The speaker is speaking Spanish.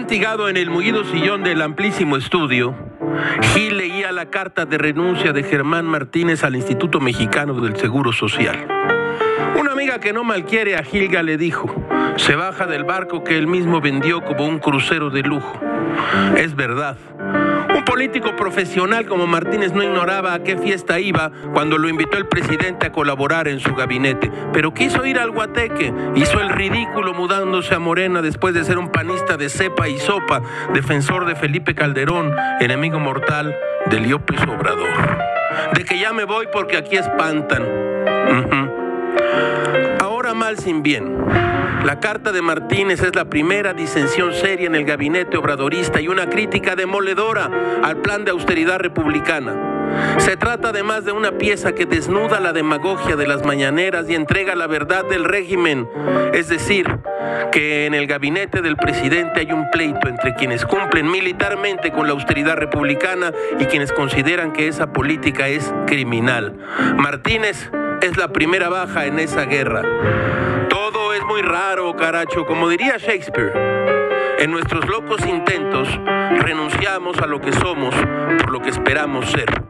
En el mullido sillón del amplísimo estudio, Gil leía la carta de renuncia de Germán Martínez al Instituto Mexicano del Seguro Social. Una amiga que no malquiere a Gilga le dijo, se baja del barco que él mismo vendió como un crucero de lujo. Es verdad. Un político profesional como Martínez no ignoraba a qué fiesta iba cuando lo invitó el presidente a colaborar en su gabinete, pero quiso ir al Guateque, hizo el ridículo mudándose a Morena después de ser un panista de cepa y sopa, defensor de Felipe Calderón, enemigo mortal de López Obrador. De que ya me voy porque aquí espantan. Ahora mal sin bien. La carta de Martínez es la primera disensión seria en el gabinete obradorista y una crítica demoledora al plan de austeridad republicana. Se trata además de una pieza que desnuda la demagogia de las mañaneras y entrega la verdad del régimen, es decir, que en el gabinete del presidente hay un pleito entre quienes cumplen militarmente con la austeridad republicana y quienes consideran que esa política es criminal. Martínez es la primera baja en esa guerra. Muy raro, caracho, como diría Shakespeare. En nuestros locos intentos renunciamos a lo que somos por lo que esperamos ser.